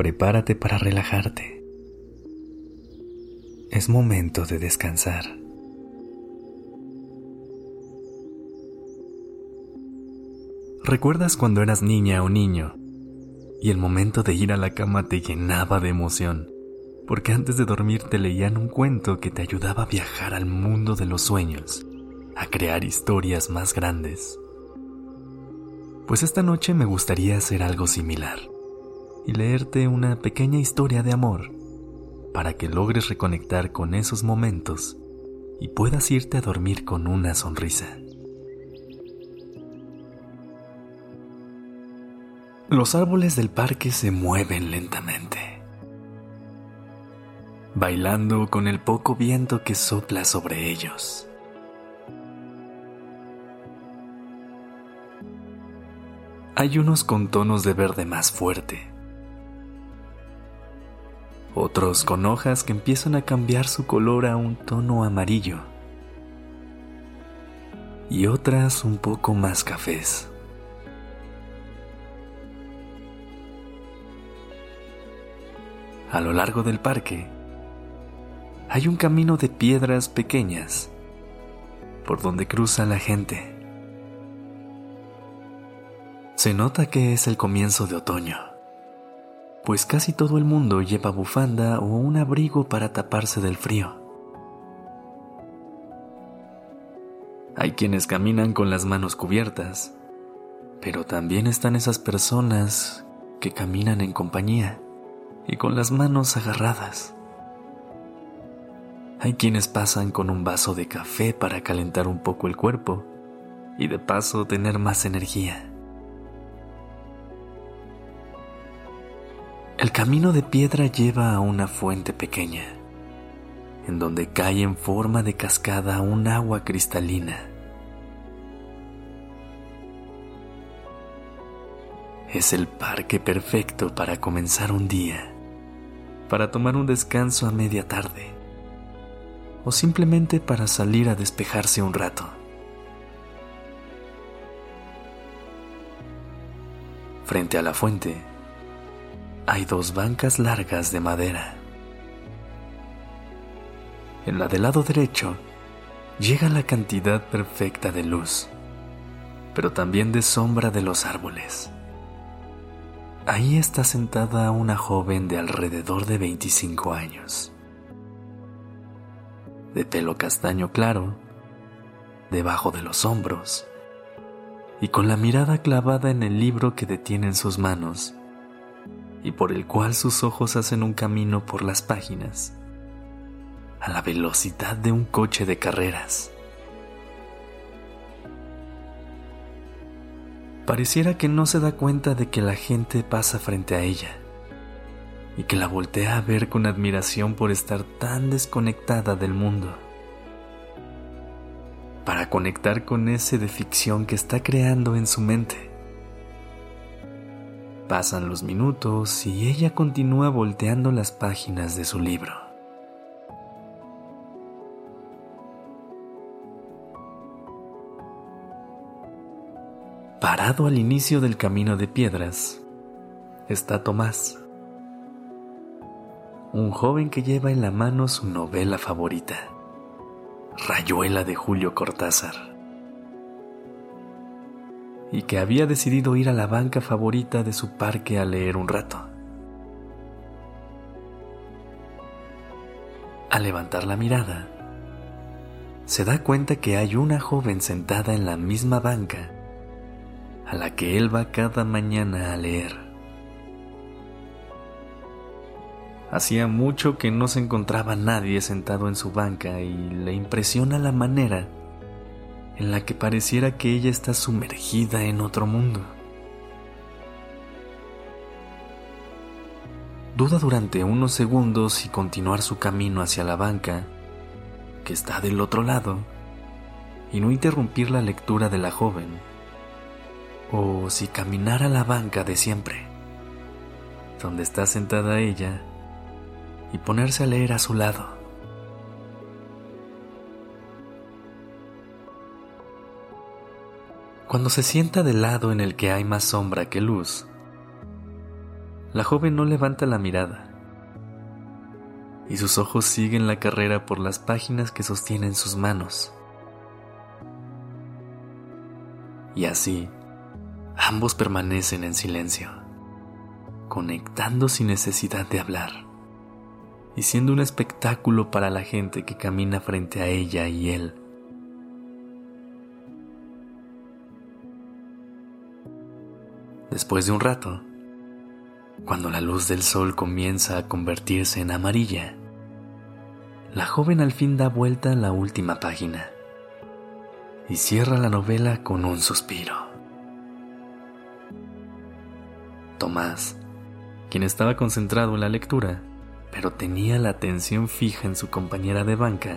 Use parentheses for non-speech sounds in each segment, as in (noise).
Prepárate para relajarte. Es momento de descansar. ¿Recuerdas cuando eras niña o niño y el momento de ir a la cama te llenaba de emoción? Porque antes de dormir te leían un cuento que te ayudaba a viajar al mundo de los sueños, a crear historias más grandes. Pues esta noche me gustaría hacer algo similar y leerte una pequeña historia de amor para que logres reconectar con esos momentos y puedas irte a dormir con una sonrisa. Los árboles del parque se mueven lentamente, bailando con el poco viento que sopla sobre ellos. Hay unos con tonos de verde más fuerte, otros con hojas que empiezan a cambiar su color a un tono amarillo y otras un poco más cafés. A lo largo del parque hay un camino de piedras pequeñas por donde cruza la gente. Se nota que es el comienzo de otoño, pues casi todo el mundo lleva bufanda o un abrigo para taparse del frío. Hay quienes caminan con las manos cubiertas, pero también están esas personas que caminan en compañía y con las manos agarradas. Hay quienes pasan con un vaso de café para calentar un poco el cuerpo y de paso tener más energía. El camino de piedra lleva a una fuente pequeña, en donde cae en forma de cascada un agua cristalina. Es el parque perfecto para comenzar un día para tomar un descanso a media tarde o simplemente para salir a despejarse un rato. Frente a la fuente hay dos bancas largas de madera. En la del lado derecho llega la cantidad perfecta de luz, pero también de sombra de los árboles. Ahí está sentada una joven de alrededor de 25 años, de pelo castaño claro, debajo de los hombros, y con la mirada clavada en el libro que detiene en sus manos, y por el cual sus ojos hacen un camino por las páginas, a la velocidad de un coche de carreras. Pareciera que no se da cuenta de que la gente pasa frente a ella y que la voltea a ver con admiración por estar tan desconectada del mundo. Para conectar con ese de ficción que está creando en su mente. Pasan los minutos y ella continúa volteando las páginas de su libro. Parado al inicio del camino de piedras está Tomás, un joven que lleva en la mano su novela favorita, Rayuela de Julio Cortázar, y que había decidido ir a la banca favorita de su parque a leer un rato. Al levantar la mirada, se da cuenta que hay una joven sentada en la misma banca a la que él va cada mañana a leer. Hacía mucho que no se encontraba nadie sentado en su banca y le impresiona la manera en la que pareciera que ella está sumergida en otro mundo. Duda durante unos segundos si continuar su camino hacia la banca, que está del otro lado, y no interrumpir la lectura de la joven, o si caminar a la banca de siempre, donde está sentada ella, y ponerse a leer a su lado. Cuando se sienta del lado en el que hay más sombra que luz, la joven no levanta la mirada y sus ojos siguen la carrera por las páginas que sostienen sus manos. Y así, ambos permanecen en silencio, conectando sin necesidad de hablar y siendo un espectáculo para la gente que camina frente a ella y él. Después de un rato, cuando la luz del sol comienza a convertirse en amarilla, la joven al fin da vuelta a la última página y cierra la novela con un suspiro. Tomás, quien estaba concentrado en la lectura, pero tenía la atención fija en su compañera de banca,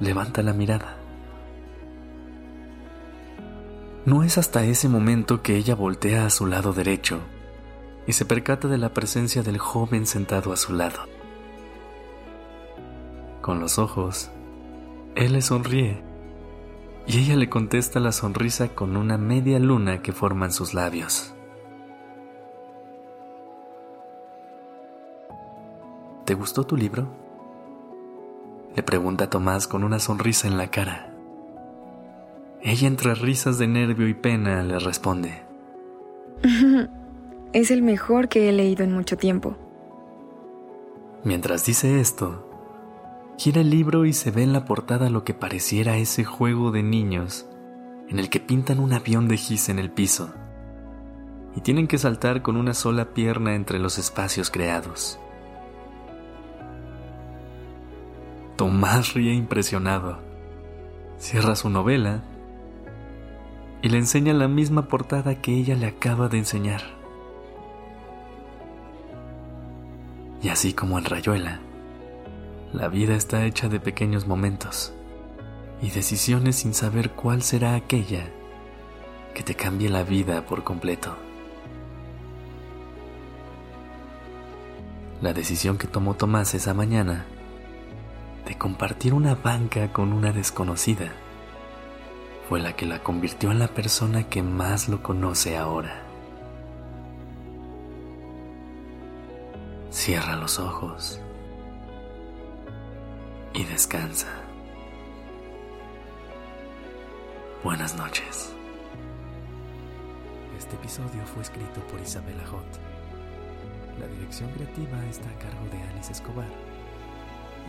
levanta la mirada. No es hasta ese momento que ella voltea a su lado derecho y se percata de la presencia del joven sentado a su lado. Con los ojos, él le sonríe y ella le contesta la sonrisa con una media luna que forman sus labios. ¿Te gustó tu libro? Le pregunta Tomás con una sonrisa en la cara. Ella entre risas de nervio y pena le responde. (laughs) Es el mejor que he leído en mucho tiempo. Mientras dice esto, gira el libro y se ve en la portada lo que pareciera ese juego de niños en el que pintan un avión de gis en el piso y tienen que saltar con una sola pierna entre los espacios creados. Tomás ríe impresionado, cierra su novela y le enseña la misma portada que ella le acaba de enseñar. Y así como en Rayuela, la vida está hecha de pequeños momentos y decisiones sin saber cuál será aquella que te cambie la vida por completo. La decisión que tomó Tomás esa mañana de compartir una banca con una desconocida fue la que la convirtió en la persona que más lo conoce ahora. Cierra los ojos y descansa. Buenas noches. Este episodio fue escrito por Isabela Hot. La dirección creativa está a cargo de Alice Escobar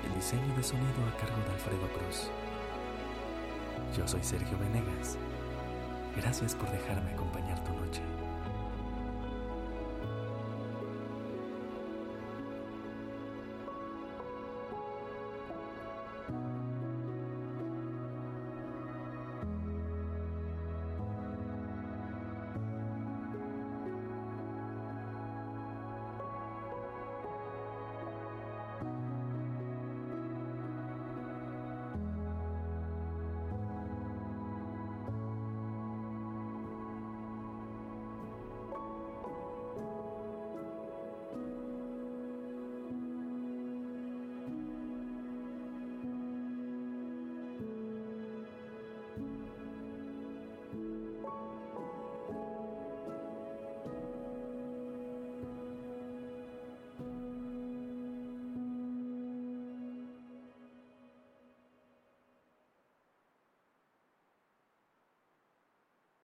el diseño de sonido a cargo de Alfredo Cruz. Yo soy Sergio Venegas. Gracias por dejarme acompañar tu noche.